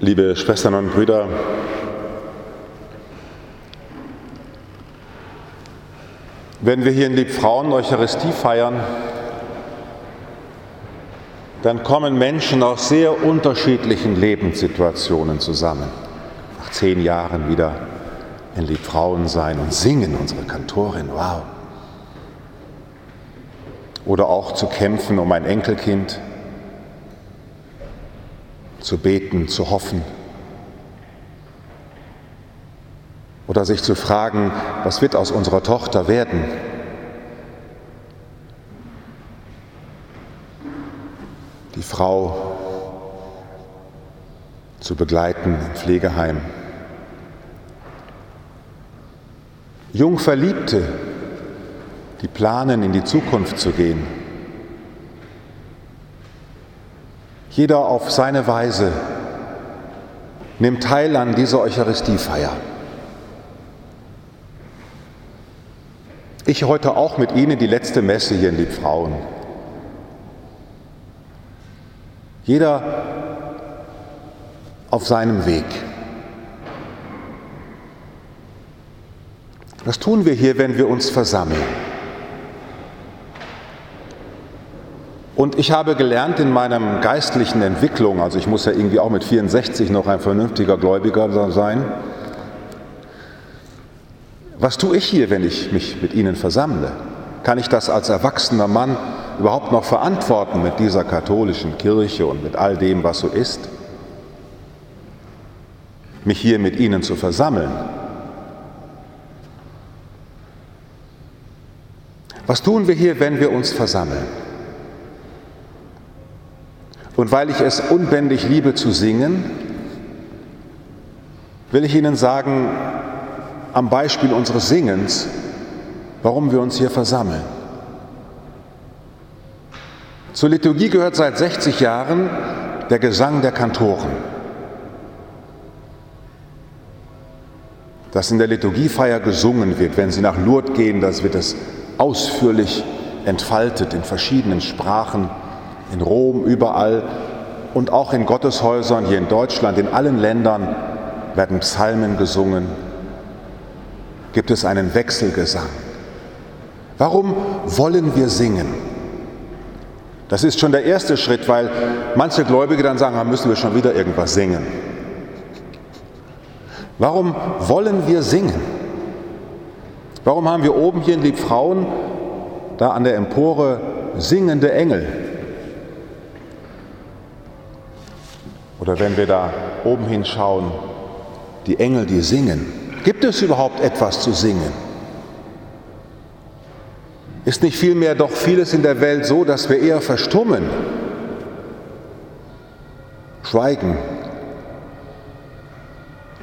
liebe Schwestern und Brüder, wenn wir hier in Liebfrauen Eucharistie feiern, dann kommen Menschen aus sehr unterschiedlichen Lebenssituationen zusammen. Nach zehn Jahren wieder in Liebfrauen sein und singen, unsere Kantorin, wow. Oder auch zu kämpfen um ein Enkelkind, zu beten, zu hoffen. Oder sich zu fragen, was wird aus unserer Tochter werden? Die Frau zu begleiten im Pflegeheim. Jungverliebte, die planen, in die Zukunft zu gehen. Jeder auf seine Weise nimmt teil an dieser Eucharistiefeier. Ich heute auch mit Ihnen die letzte Messe hier in Liebfrauen. Jeder auf seinem Weg. Was tun wir hier, wenn wir uns versammeln? Und ich habe gelernt in meiner geistlichen Entwicklung, also ich muss ja irgendwie auch mit 64 noch ein vernünftiger Gläubiger sein, was tue ich hier, wenn ich mich mit Ihnen versammle? Kann ich das als erwachsener Mann überhaupt noch verantworten mit dieser katholischen Kirche und mit all dem, was so ist? Mich hier mit Ihnen zu versammeln? Was tun wir hier, wenn wir uns versammeln? Und weil ich es unbändig liebe zu singen, will ich Ihnen sagen, am Beispiel unseres Singens, warum wir uns hier versammeln. Zur Liturgie gehört seit 60 Jahren der Gesang der Kantoren. Dass in der Liturgiefeier gesungen wird, wenn Sie nach Lourdes gehen, das wird es ausführlich entfaltet in verschiedenen Sprachen in Rom, überall und auch in Gotteshäusern hier in Deutschland, in allen Ländern werden Psalmen gesungen, gibt es einen Wechselgesang. Warum wollen wir singen? Das ist schon der erste Schritt, weil manche Gläubige dann sagen, da müssen wir schon wieder irgendwas singen. Warum wollen wir singen? Warum haben wir oben hier in Liebfrauen da an der Empore singende Engel? Oder wenn wir da oben hinschauen, die Engel, die singen. Gibt es überhaupt etwas zu singen? Ist nicht vielmehr doch vieles in der Welt so, dass wir eher verstummen, schweigen?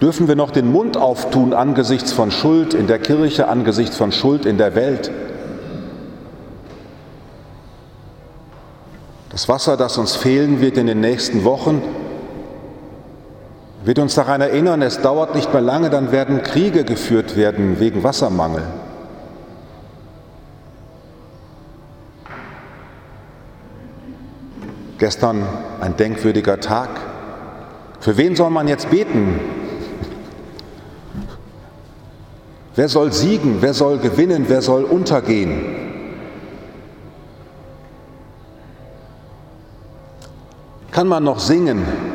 Dürfen wir noch den Mund auftun angesichts von Schuld in der Kirche, angesichts von Schuld in der Welt? Das Wasser, das uns fehlen wird in den nächsten Wochen, wird uns daran erinnern, es dauert nicht mehr lange, dann werden Kriege geführt werden wegen Wassermangel. Gestern ein denkwürdiger Tag. Für wen soll man jetzt beten? Wer soll siegen? Wer soll gewinnen? Wer soll untergehen? Kann man noch singen?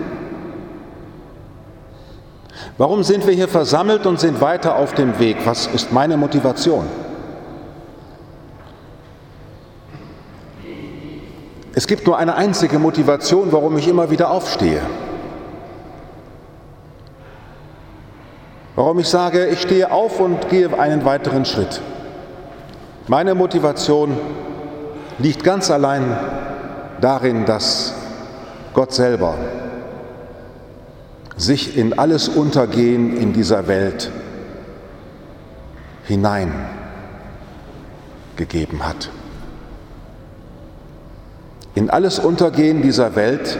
Warum sind wir hier versammelt und sind weiter auf dem Weg? Was ist meine Motivation? Es gibt nur eine einzige Motivation, warum ich immer wieder aufstehe. Warum ich sage, ich stehe auf und gehe einen weiteren Schritt. Meine Motivation liegt ganz allein darin, dass Gott selber sich in alles Untergehen in dieser Welt hineingegeben hat. In alles Untergehen dieser Welt,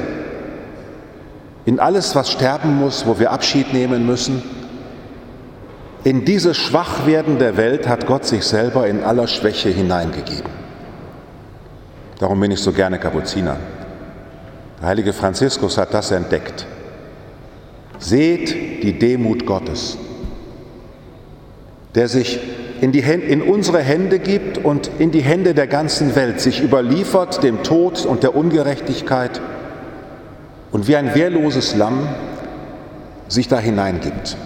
in alles, was sterben muss, wo wir Abschied nehmen müssen, in dieses Schwachwerden der Welt hat Gott sich selber in aller Schwäche hineingegeben. Darum bin ich so gerne Kapuziner. Der heilige Franziskus hat das entdeckt. Seht die Demut Gottes, der sich in, die, in unsere Hände gibt und in die Hände der ganzen Welt, sich überliefert dem Tod und der Ungerechtigkeit und wie ein wehrloses Lamm sich da hineingibt.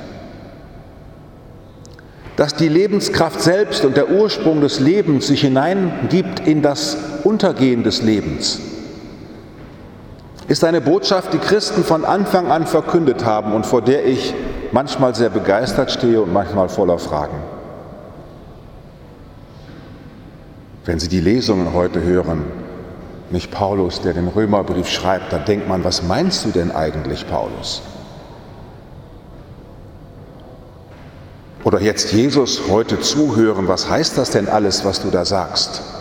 Dass die Lebenskraft selbst und der Ursprung des Lebens sich hineingibt in das Untergehen des Lebens, ist eine Botschaft, die Christen von Anfang an verkündet haben und vor der ich manchmal sehr begeistert stehe und manchmal voller Fragen. Wenn Sie die Lesungen heute hören, nicht Paulus, der den Römerbrief schreibt, da denkt man, was meinst du denn eigentlich, Paulus? Oder jetzt Jesus heute zuhören, was heißt das denn alles, was du da sagst?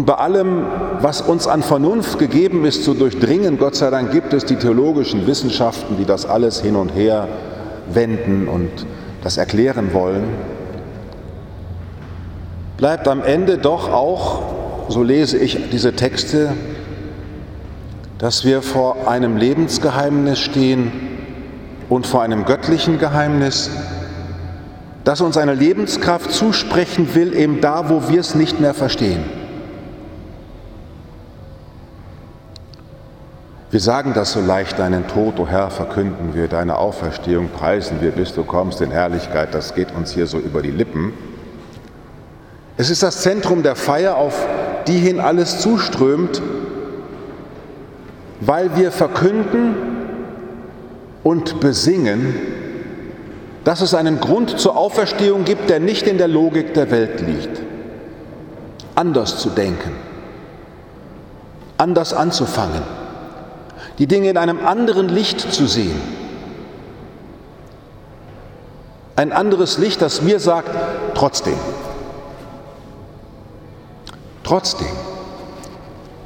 Und bei allem, was uns an Vernunft gegeben ist zu durchdringen, Gott sei Dank gibt es die theologischen Wissenschaften, die das alles hin und her wenden und das erklären wollen, bleibt am Ende doch auch, so lese ich diese Texte, dass wir vor einem Lebensgeheimnis stehen und vor einem göttlichen Geheimnis, das uns eine Lebenskraft zusprechen will, eben da, wo wir es nicht mehr verstehen. Wir sagen das so leicht, deinen Tod, o oh Herr, verkünden wir, deine Auferstehung preisen wir, bis du kommst in Herrlichkeit, das geht uns hier so über die Lippen. Es ist das Zentrum der Feier, auf die hin alles zuströmt, weil wir verkünden und besingen, dass es einen Grund zur Auferstehung gibt, der nicht in der Logik der Welt liegt. Anders zu denken, anders anzufangen die Dinge in einem anderen Licht zu sehen. Ein anderes Licht, das mir sagt, trotzdem. Trotzdem.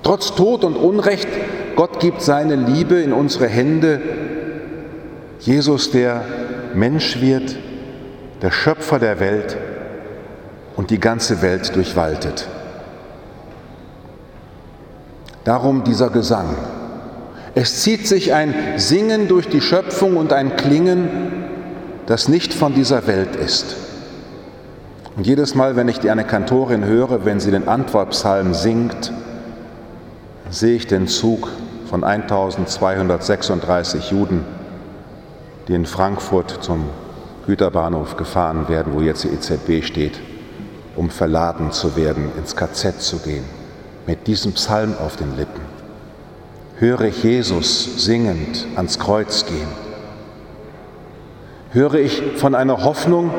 Trotz Tod und Unrecht, Gott gibt seine Liebe in unsere Hände. Jesus, der Mensch wird, der Schöpfer der Welt und die ganze Welt durchwaltet. Darum dieser Gesang. Es zieht sich ein Singen durch die Schöpfung und ein Klingen, das nicht von dieser Welt ist. Und jedes Mal, wenn ich die eine Kantorin höre, wenn sie den Antwortpsalm singt, sehe ich den Zug von 1236 Juden, die in Frankfurt zum Güterbahnhof gefahren werden, wo jetzt die EZB steht, um verladen zu werden, ins KZ zu gehen, mit diesem Psalm auf den Lippen höre ich Jesus singend ans Kreuz gehen. Höre ich von einer Hoffnung,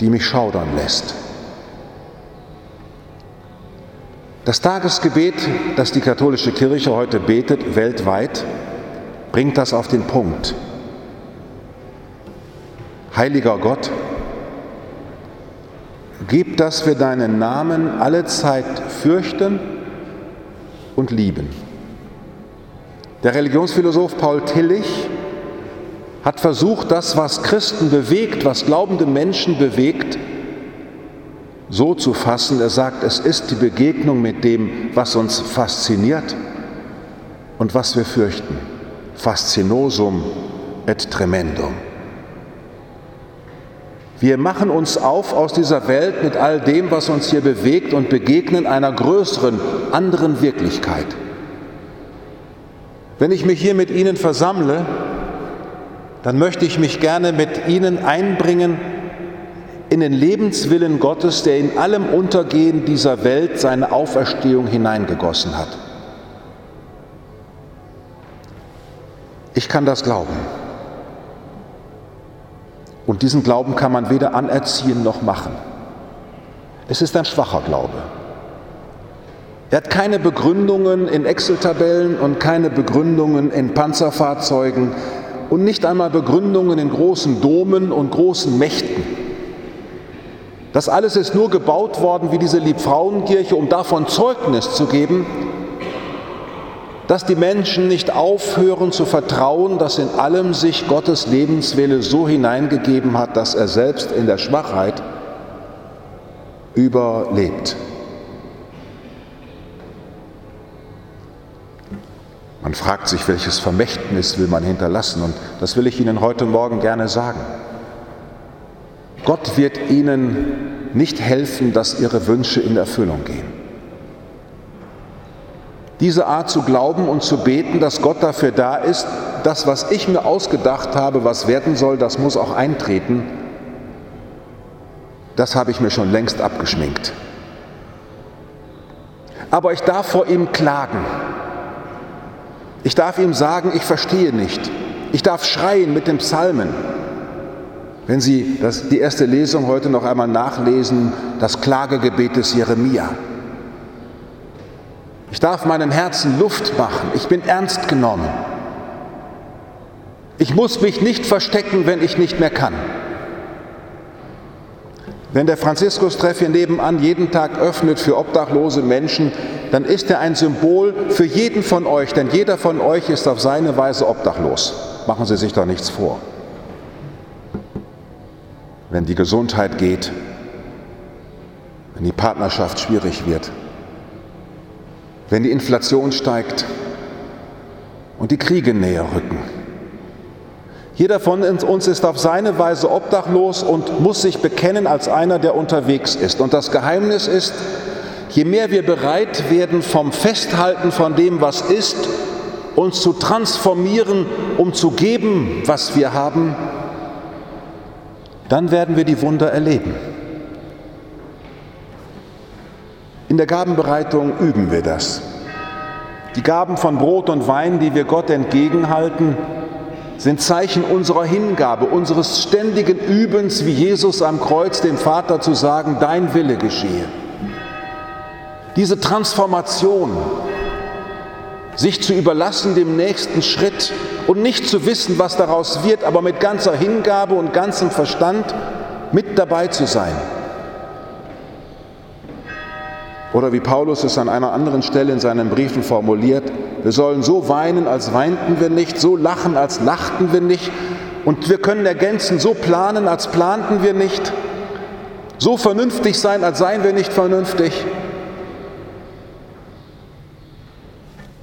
die mich schaudern lässt. Das Tagesgebet, das die katholische Kirche heute betet, weltweit, bringt das auf den Punkt. Heiliger Gott, gib, dass wir deinen Namen alle Zeit fürchten und lieben. Der Religionsphilosoph Paul Tillich hat versucht, das, was Christen bewegt, was glaubende Menschen bewegt, so zu fassen. Er sagt, es ist die Begegnung mit dem, was uns fasziniert und was wir fürchten. Faszinosum et tremendum. Wir machen uns auf aus dieser Welt mit all dem, was uns hier bewegt und begegnen einer größeren, anderen Wirklichkeit. Wenn ich mich hier mit Ihnen versammle, dann möchte ich mich gerne mit Ihnen einbringen in den Lebenswillen Gottes, der in allem Untergehen dieser Welt seine Auferstehung hineingegossen hat. Ich kann das glauben. Und diesen Glauben kann man weder anerziehen noch machen. Es ist ein schwacher Glaube. Er hat keine Begründungen in Excel-Tabellen und keine Begründungen in Panzerfahrzeugen und nicht einmal Begründungen in großen Domen und großen Mächten. Das alles ist nur gebaut worden wie diese Liebfrauenkirche, um davon Zeugnis zu geben, dass die Menschen nicht aufhören zu vertrauen, dass in allem sich Gottes Lebenswille so hineingegeben hat, dass er selbst in der Schwachheit überlebt. Man fragt sich, welches Vermächtnis will man hinterlassen und das will ich Ihnen heute Morgen gerne sagen. Gott wird Ihnen nicht helfen, dass Ihre Wünsche in Erfüllung gehen. Diese Art zu glauben und zu beten, dass Gott dafür da ist, das, was ich mir ausgedacht habe, was werden soll, das muss auch eintreten, das habe ich mir schon längst abgeschminkt. Aber ich darf vor ihm klagen. Ich darf ihm sagen, ich verstehe nicht. Ich darf schreien mit den Psalmen. Wenn Sie das, die erste Lesung heute noch einmal nachlesen, das Klagegebet des Jeremia. Ich darf meinem Herzen Luft machen. Ich bin ernst genommen. Ich muss mich nicht verstecken, wenn ich nicht mehr kann. Wenn der Franziskus-Treff hier nebenan jeden Tag öffnet für obdachlose Menschen, dann ist er ein Symbol für jeden von euch, denn jeder von euch ist auf seine Weise obdachlos. Machen Sie sich doch nichts vor. Wenn die Gesundheit geht, wenn die Partnerschaft schwierig wird, wenn die Inflation steigt und die Kriege näher rücken, jeder von uns ist auf seine Weise obdachlos und muss sich bekennen als einer, der unterwegs ist. Und das Geheimnis ist, je mehr wir bereit werden vom Festhalten von dem, was ist, uns zu transformieren, um zu geben, was wir haben, dann werden wir die Wunder erleben. In der Gabenbereitung üben wir das. Die Gaben von Brot und Wein, die wir Gott entgegenhalten, sind Zeichen unserer Hingabe, unseres ständigen Übens, wie Jesus am Kreuz dem Vater zu sagen, dein Wille geschehe. Diese Transformation, sich zu überlassen dem nächsten Schritt und nicht zu wissen, was daraus wird, aber mit ganzer Hingabe und ganzem Verstand mit dabei zu sein. Oder wie Paulus es an einer anderen Stelle in seinen Briefen formuliert, wir sollen so weinen, als weinten wir nicht, so lachen, als lachten wir nicht. Und wir können ergänzen, so planen, als planten wir nicht. So vernünftig sein, als seien wir nicht vernünftig.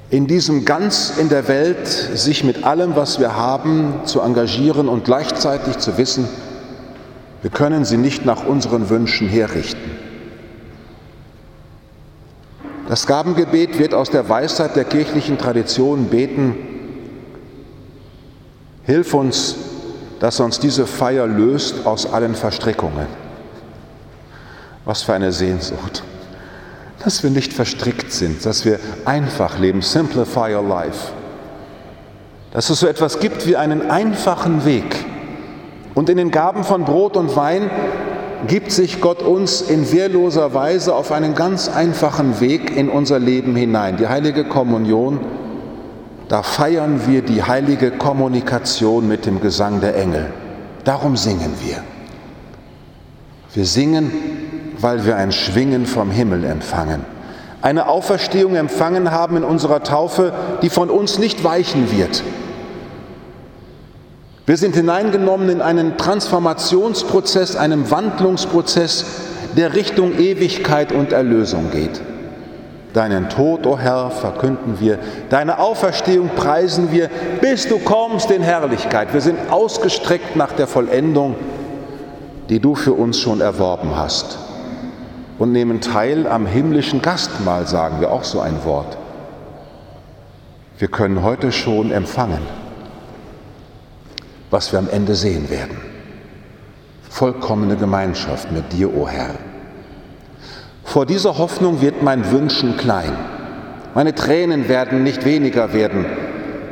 In diesem ganz in der Welt sich mit allem, was wir haben, zu engagieren und gleichzeitig zu wissen, wir können sie nicht nach unseren Wünschen herrichten. Das Gabengebet wird aus der Weisheit der kirchlichen Tradition beten, hilf uns, dass uns diese Feier löst aus allen Verstrickungen. Was für eine Sehnsucht, dass wir nicht verstrickt sind, dass wir einfach leben, simplify your life. Dass es so etwas gibt wie einen einfachen Weg. Und in den Gaben von Brot und Wein gibt sich Gott uns in wehrloser Weise auf einen ganz einfachen Weg in unser Leben hinein. Die heilige Kommunion, da feiern wir die heilige Kommunikation mit dem Gesang der Engel. Darum singen wir. Wir singen, weil wir ein Schwingen vom Himmel empfangen. Eine Auferstehung empfangen haben in unserer Taufe, die von uns nicht weichen wird, wir sind hineingenommen in einen Transformationsprozess, einen Wandlungsprozess, der Richtung Ewigkeit und Erlösung geht. Deinen Tod, o oh Herr, verkünden wir, deine Auferstehung preisen wir, bis du kommst in Herrlichkeit. Wir sind ausgestreckt nach der Vollendung, die du für uns schon erworben hast. Und nehmen teil am himmlischen Gastmahl, sagen wir auch so ein Wort. Wir können heute schon empfangen was wir am Ende sehen werden. Vollkommene Gemeinschaft mit dir, o oh Herr. Vor dieser Hoffnung wird mein Wünschen klein. Meine Tränen werden nicht weniger werden.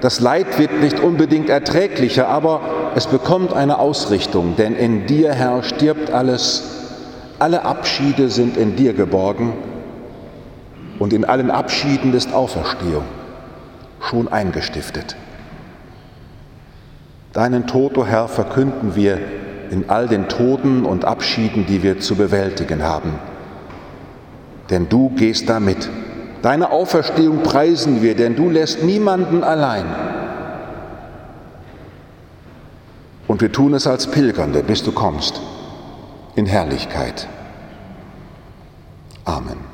Das Leid wird nicht unbedingt erträglicher, aber es bekommt eine Ausrichtung, denn in dir, Herr, stirbt alles. Alle Abschiede sind in dir geborgen und in allen Abschieden ist Auferstehung schon eingestiftet. Deinen Tod, o oh Herr, verkünden wir in all den Toden und Abschieden, die wir zu bewältigen haben. Denn du gehst damit. Deine Auferstehung preisen wir, denn du lässt niemanden allein. Und wir tun es als Pilgernde, bis du kommst, in Herrlichkeit. Amen.